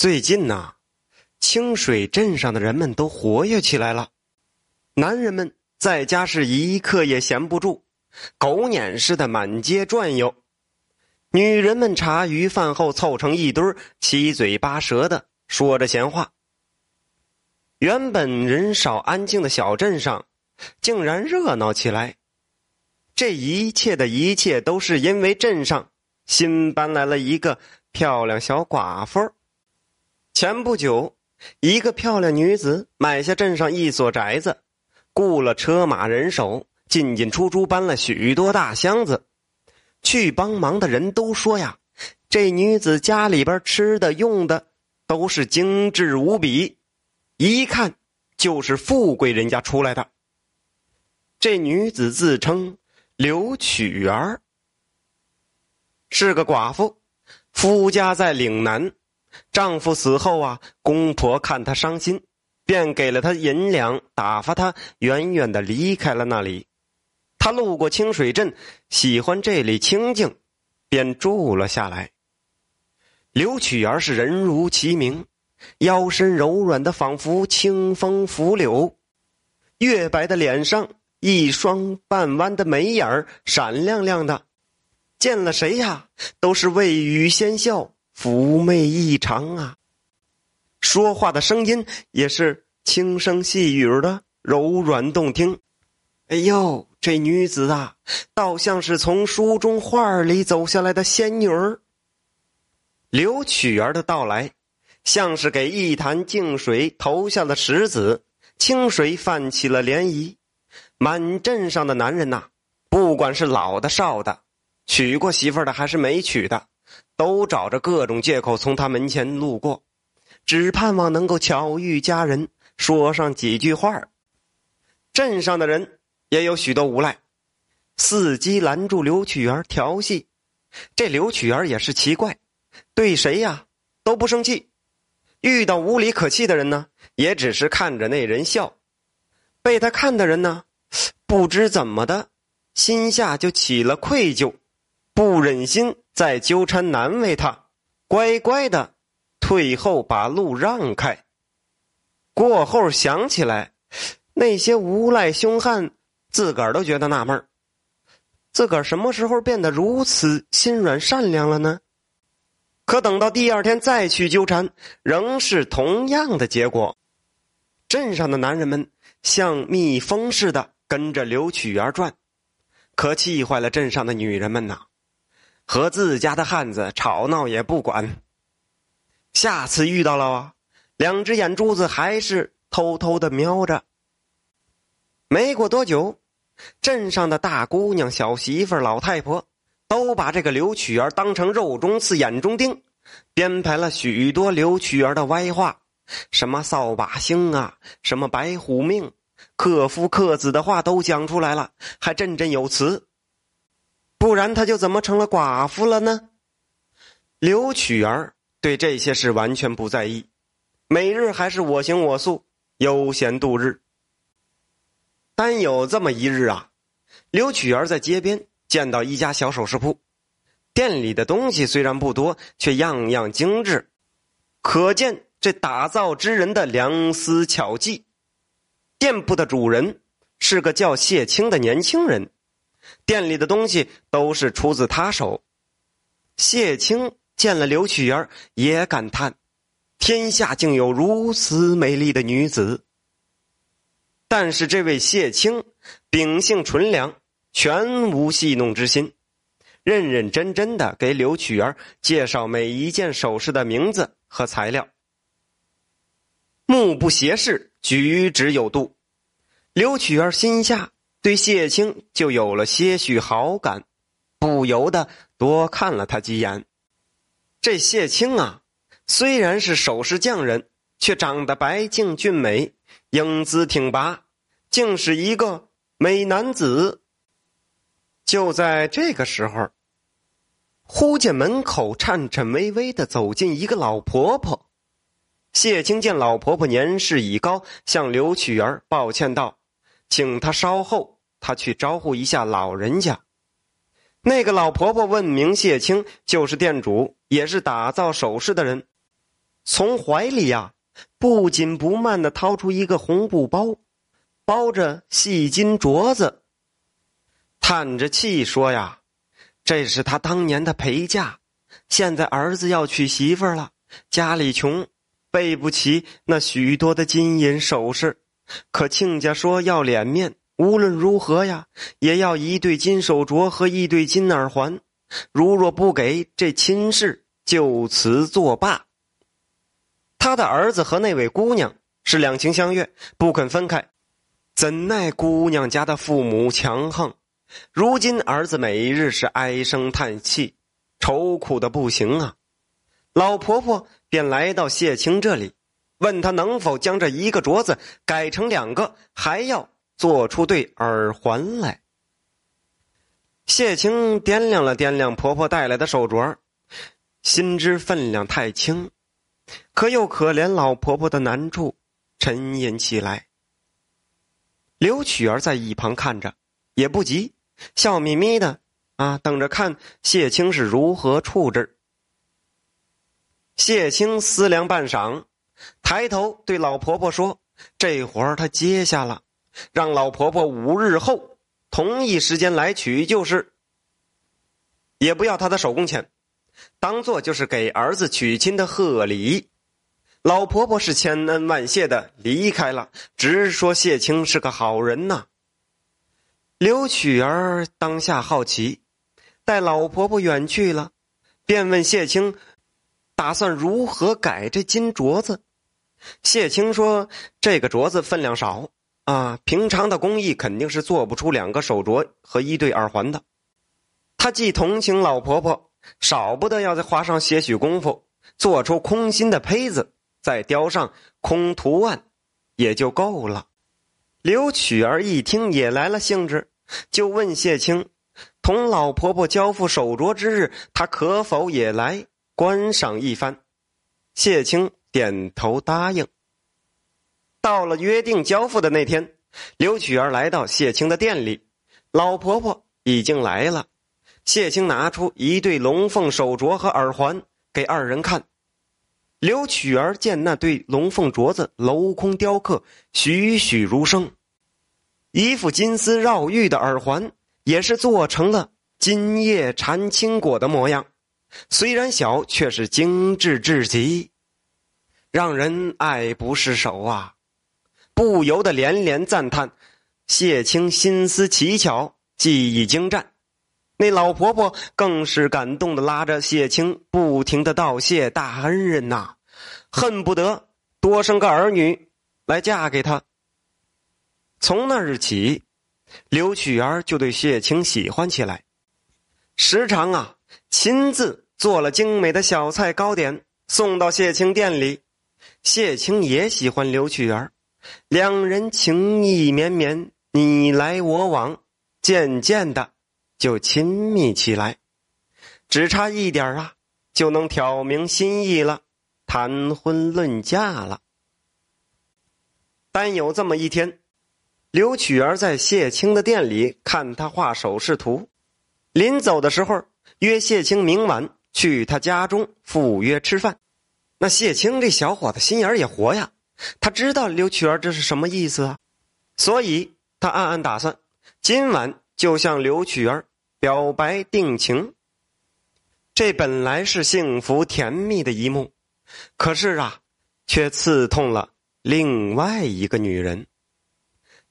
最近呐，清水镇上的人们都活跃起来了，男人们在家是一刻也闲不住，狗撵似的满街转悠；女人们茶余饭后凑成一堆七嘴八舌的说着闲话。原本人少安静的小镇上，竟然热闹起来。这一切的一切，都是因为镇上新搬来了一个漂亮小寡妇。前不久，一个漂亮女子买下镇上一所宅子，雇了车马人手，进进出出搬了许多大箱子。去帮忙的人都说呀，这女子家里边吃的用的都是精致无比，一看就是富贵人家出来的。这女子自称刘曲儿，是个寡妇，夫家在岭南。丈夫死后啊，公婆看她伤心，便给了她银两，打发她远远的离开了那里。她路过清水镇，喜欢这里清静，便住了下来。刘曲儿是人如其名，腰身柔软的仿佛清风拂柳，月白的脸上一双半弯的眉眼儿闪亮亮的，见了谁呀都是未语先笑。妩媚异常啊！说话的声音也是轻声细语的，柔软动听。哎呦，这女子啊，倒像是从书中画里走下来的仙女儿。刘曲儿的到来，像是给一潭静水投下了石子，清水泛起了涟漪。满镇上的男人呐，不管是老的少的，娶过媳妇的还是没娶的。都找着各种借口从他门前路过，只盼望能够巧遇佳人，说上几句话镇上的人也有许多无赖，伺机拦住刘曲儿调戏。这刘曲儿也是奇怪，对谁呀都不生气，遇到无理可气的人呢，也只是看着那人笑。被他看的人呢，不知怎么的，心下就起了愧疚。不忍心再纠缠难为他，乖乖的退后，把路让开。过后想起来，那些无赖凶悍，自个儿都觉得纳闷自个儿什么时候变得如此心软善良了呢？可等到第二天再去纠缠，仍是同样的结果。镇上的男人们像蜜蜂似的跟着刘曲儿转，可气坏了镇上的女人们呐。和自家的汉子吵闹也不管。下次遇到了啊，两只眼珠子还是偷偷的瞄着。没过多久，镇上的大姑娘、小媳妇、老太婆都把这个刘曲儿当成肉中刺、眼中钉，编排了许多刘曲儿的歪话，什么扫把星啊，什么白虎命，克夫克子的话都讲出来了，还振振有词。不然，他就怎么成了寡妇了呢？刘曲儿对这些事完全不在意，每日还是我行我素，悠闲度日。但有这么一日啊，刘曲儿在街边见到一家小首饰铺，店里的东西虽然不多，却样样精致，可见这打造之人的良思巧计。店铺的主人是个叫谢青的年轻人。店里的东西都是出自他手。谢青见了刘曲儿，也感叹：天下竟有如此美丽的女子。但是这位谢青秉性纯良，全无戏弄之心，认认真真的给刘曲儿介绍每一件首饰的名字和材料，目不斜视，举止有度。刘曲儿心下。对谢青就有了些许好感，不由得多看了他几眼。这谢青啊，虽然是首饰匠人，却长得白净俊美，英姿挺拔，竟是一个美男子。就在这个时候，忽见门口颤颤巍巍的走进一个老婆婆。谢青见老婆婆年事已高，向刘曲儿抱歉道。请他稍后，他去招呼一下老人家。那个老婆婆问明谢青，就是店主，也是打造首饰的人，从怀里呀不紧不慢的掏出一个红布包，包着细金镯子，叹着气说呀：“这是他当年的陪嫁，现在儿子要娶媳妇了，家里穷，备不起那许多的金银首饰，可亲家说要脸面。”无论如何呀，也要一对金手镯和一对金耳环。如若不给，这亲事就此作罢。他的儿子和那位姑娘是两情相悦，不肯分开。怎奈姑娘家的父母强横，如今儿子每日是唉声叹气，愁苦的不行啊。老婆婆便来到谢青这里，问他能否将这一个镯子改成两个，还要。做出对耳环来。谢青掂量了掂量婆婆带来的手镯，心知分量太轻，可又可怜老婆婆的难处，沉吟起来。刘曲儿在一旁看着，也不急，笑眯眯的啊，等着看谢青是如何处置。谢青思量半晌，抬头对老婆婆说：“这活儿他接下了。”让老婆婆五日后同一时间来取，就是，也不要他的手工钱，当做就是给儿子娶亲的贺礼。老婆婆是千恩万谢的离开了，直说谢青是个好人呐。刘曲儿当下好奇，待老婆婆远去了，便问谢青，打算如何改这金镯子？谢青说：“这个镯子分量少。”啊，平常的工艺肯定是做不出两个手镯和一对耳环的。他既同情老婆婆，少不得要再花上些许功夫，做出空心的胚子，再雕上空图案，也就够了。刘曲儿一听也来了兴致，就问谢青：“同老婆婆交付手镯之日，她可否也来观赏一番？”谢青点头答应。到了约定交付的那天，刘曲儿来到谢青的店里，老婆婆已经来了。谢青拿出一对龙凤手镯和耳环给二人看。刘曲儿见那对龙凤镯子镂空雕刻，栩栩如生；一副金丝绕玉的耳环也是做成了金叶缠青果的模样，虽然小，却是精致至极，让人爱不释手啊。不由得连连赞叹：“谢青心思奇巧，技艺精湛。”那老婆婆更是感动的拉着谢青，不停的道谢大恩人呐，恨不得多生个儿女来嫁给他。从那日起，刘曲儿就对谢青喜欢起来，时常啊亲自做了精美的小菜糕点送到谢青店里。谢青也喜欢刘曲儿。两人情意绵绵，你来我往，渐渐的就亲密起来。只差一点啊，就能挑明心意了，谈婚论嫁了。但有这么一天，刘曲儿在谢青的店里看他画首饰图，临走的时候约谢青明晚去他家中赴约吃饭。那谢青这小伙子心眼也活呀。他知道刘曲儿这是什么意思啊，所以他暗暗打算，今晚就向刘曲儿表白定情。这本来是幸福甜蜜的一幕，可是啊，却刺痛了另外一个女人。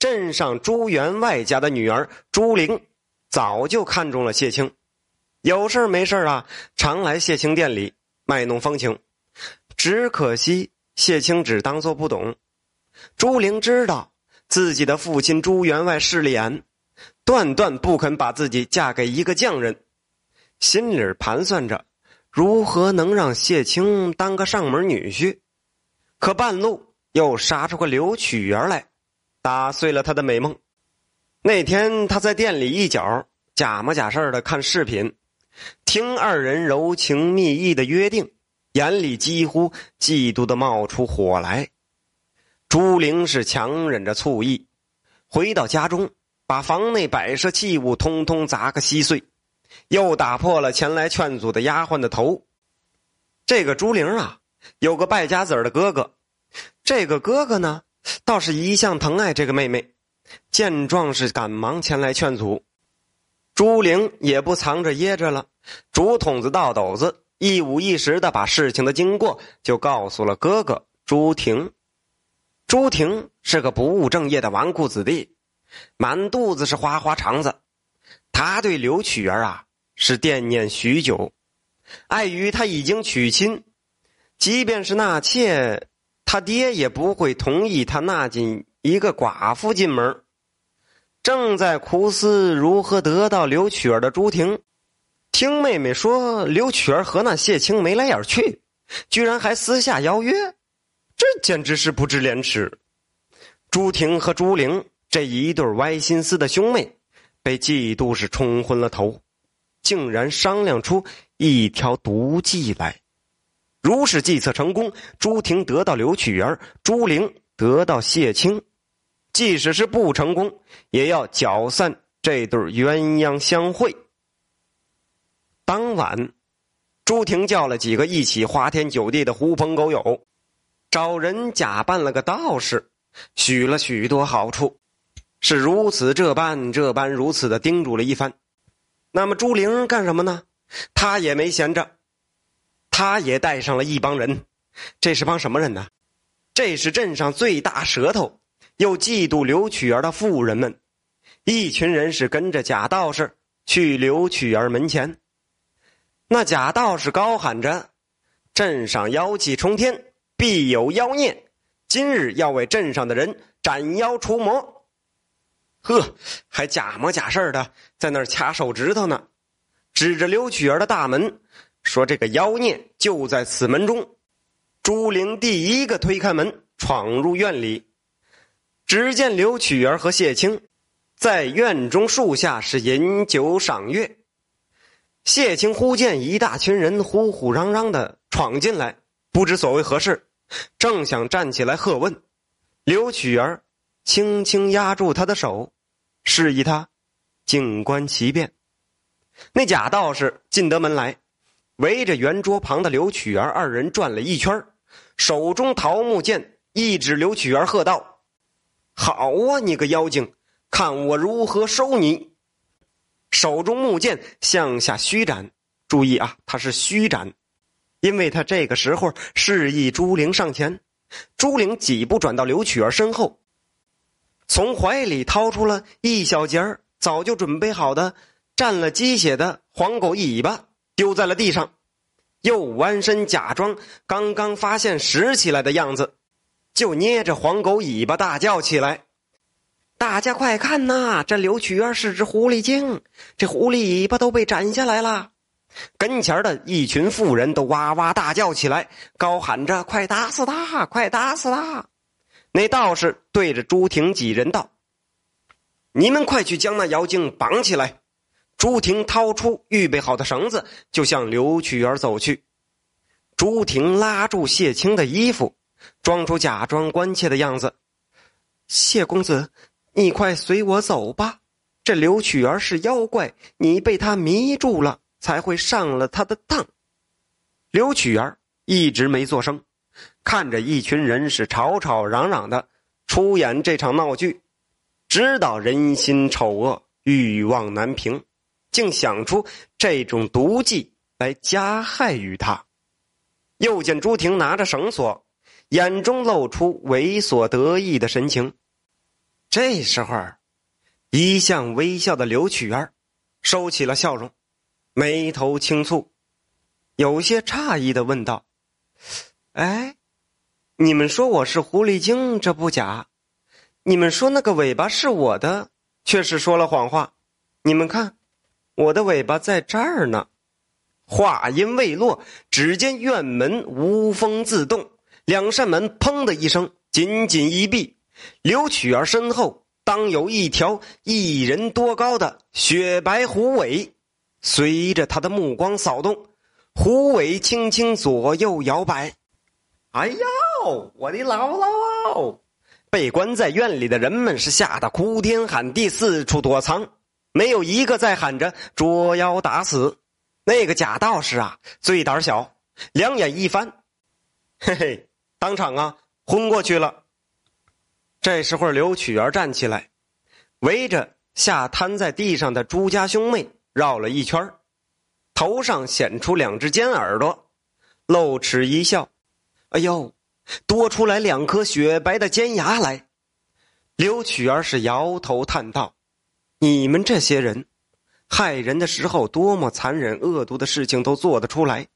镇上朱员外家的女儿朱玲，早就看中了谢青，有事没事啊，常来谢青店里卖弄风情，只可惜。谢青只当做不懂，朱玲知道自己的父亲朱员外势利眼，断断不肯把自己嫁给一个匠人，心里盘算着如何能让谢青当个上门女婿，可半路又杀出个刘曲儿来，打碎了他的美梦。那天他在店里一角假模假式的看视频，听二人柔情蜜意的约定。眼里几乎嫉妒的冒出火来，朱玲是强忍着醋意，回到家中，把房内摆设器物通通砸个稀碎，又打破了前来劝阻的丫鬟的头。这个朱玲啊，有个败家子的哥哥，这个哥哥呢，倒是一向疼爱这个妹妹。见状是赶忙前来劝阻。朱玲也不藏着掖着了，竹筒子倒斗子，一五一十的把事情的经过就告诉了哥哥朱婷。朱婷是个不务正业的纨绔子弟，满肚子是花花肠子。他对刘曲儿啊是惦念许久，碍于他已经娶亲，即便是纳妾，他爹也不会同意他纳进一个寡妇进门。正在苦思如何得到刘曲儿的朱婷，听妹妹说刘曲儿和那谢青眉来眼去，居然还私下邀约。这简直是不知廉耻！朱婷和朱玲这一对歪心思的兄妹，被嫉妒是冲昏了头，竟然商量出一条毒计来。如是计策成功，朱婷得到刘曲儿，朱玲得到谢青；即使是不成功，也要搅散这对鸳鸯相会。当晚，朱婷叫了几个一起花天酒地的狐朋狗友。找人假扮了个道士，许了许多好处，是如此这般这般如此的叮嘱了一番。那么朱玲干什么呢？他也没闲着，他也带上了一帮人。这是帮什么人呢？这是镇上最大舌头，又嫉妒刘曲儿的妇人们。一群人是跟着假道士去刘曲儿门前。那假道士高喊着：“镇上妖气冲天。”必有妖孽，今日要为镇上的人斩妖除魔。呵，还假模假式的在那儿掐手指头呢，指着刘曲儿的大门说：“这个妖孽就在此门中。”朱玲第一个推开门，闯入院里，只见刘曲儿和谢青在院中树下是饮酒赏月。谢清忽见一大群人呼呼嚷嚷的闯进来，不知所为何事。正想站起来喝问，刘曲儿轻轻压住他的手，示意他静观其变。那假道士进得门来，围着圆桌旁的刘曲儿二人转了一圈，手中桃木剑一指刘曲儿，喝道：“好啊，你个妖精，看我如何收你！”手中木剑向下虚斩，注意啊，他是虚斩。因为他这个时候示意朱玲上前，朱玲几步转到刘曲儿身后，从怀里掏出了一小截儿早就准备好的蘸了鸡血的黄狗尾巴，丢在了地上，又弯身假装刚刚发现拾起来的样子，就捏着黄狗尾巴大叫起来：“大家快看呐，这刘曲儿是只狐狸精，这狐狸尾巴都被斩下来了。”跟前的一群妇人都哇哇大叫起来，高喊着：“快打死他！快打死他！”那道士对着朱婷几人道：“你们快去将那妖精绑起来！”朱婷掏出预备好的绳子，就向刘曲儿走去。朱婷拉住谢青的衣服，装出假装关切的样子：“谢公子，你快随我走吧。这刘曲儿是妖怪，你被他迷住了。”才会上了他的当。刘曲儿一直没作声，看着一群人是吵吵嚷嚷的出演这场闹剧，知道人心丑恶，欲望难平，竟想出这种毒计来加害于他。又见朱婷拿着绳索，眼中露出猥琐得意的神情。这时候，一向微笑的刘曲儿收起了笑容。眉头轻蹙，有些诧异的问道：“哎，你们说我是狐狸精，这不假；你们说那个尾巴是我的，却是说了谎话。你们看，我的尾巴在这儿呢。”话音未落，只见院门无风自动，两扇门“砰”的一声紧紧一闭。刘曲儿身后当有一条一人多高的雪白狐尾。随着他的目光扫动，狐尾轻轻左右摇摆。哎呦，我的姥姥！哦被关在院里的人们是吓得哭天喊地，四处躲藏，没有一个在喊着捉妖打死。那个假道士啊，最胆小，两眼一翻，嘿嘿，当场啊昏过去了。这时候，刘曲儿站起来，围着下瘫在地上的朱家兄妹绕了一圈头上显出两只尖耳朵，露齿一笑：“哎呦，多出来两颗雪白的尖牙来。”刘曲儿是摇头叹道：“你们这些人，害人的时候多么残忍恶毒的事情都做得出来，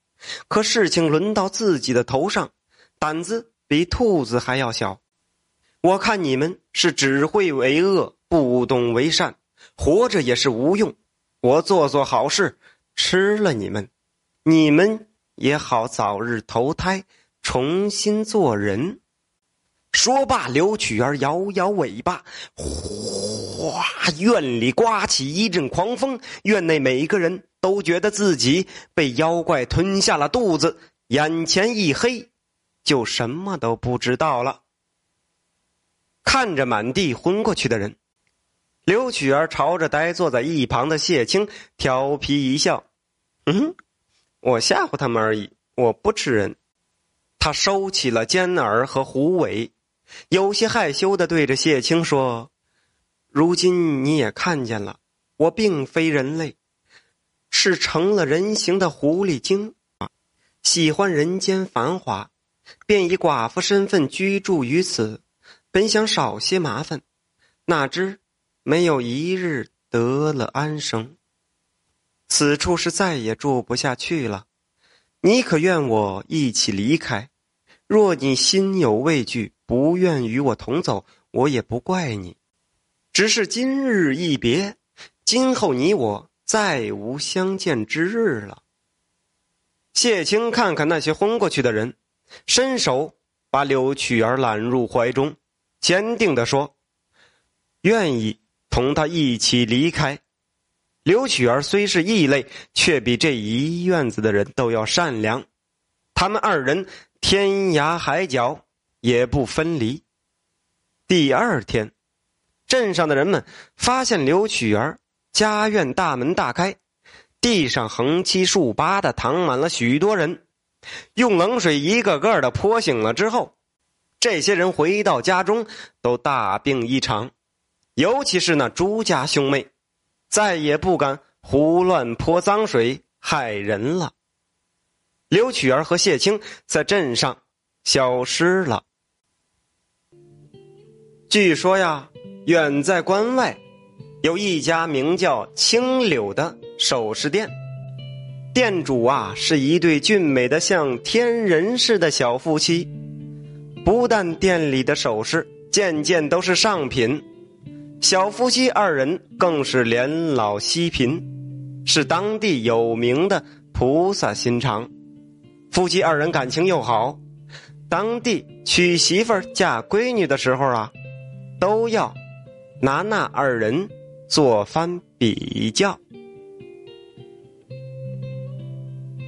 可事情轮到自己的头上，胆子比兔子还要小。我看你们是只会为恶，不懂为善，活着也是无用。我做做好事。”吃了你们，你们也好早日投胎，重新做人。说罢，刘曲儿摇摇尾巴，哗，院里刮起一阵狂风，院内每个人都觉得自己被妖怪吞下了肚子，眼前一黑，就什么都不知道了。看着满地昏过去的人。刘曲儿朝着呆坐在一旁的谢青调皮一笑：“嗯，我吓唬他们而已，我不吃人。”他收起了尖耳和狐尾，有些害羞的对着谢青说：“如今你也看见了，我并非人类，是成了人形的狐狸精！喜欢人间繁华，便以寡妇身份居住于此，本想少些麻烦，哪知……”没有一日得了安生。此处是再也住不下去了，你可愿我一起离开？若你心有畏惧，不愿与我同走，我也不怪你。只是今日一别，今后你我再无相见之日了。谢青看看那些昏过去的人，伸手把柳曲儿揽入怀中，坚定地说：“愿意。”同他一起离开。刘曲儿虽是异类，却比这一院子的人都要善良。他们二人天涯海角也不分离。第二天，镇上的人们发现刘曲儿家院大门大开，地上横七竖八的躺满了许多人。用冷水一个个的泼醒了之后，这些人回到家中都大病一场。尤其是那朱家兄妹，再也不敢胡乱泼脏水害人了。刘曲儿和谢青在镇上消失了。据说呀，远在关外，有一家名叫青柳的首饰店，店主啊是一对俊美的像天人似的小夫妻，不但店里的首饰件件都是上品。小夫妻二人更是年老惜贫，是当地有名的菩萨心肠。夫妻二人感情又好，当地娶媳妇儿嫁闺女的时候啊，都要拿那二人做番比较。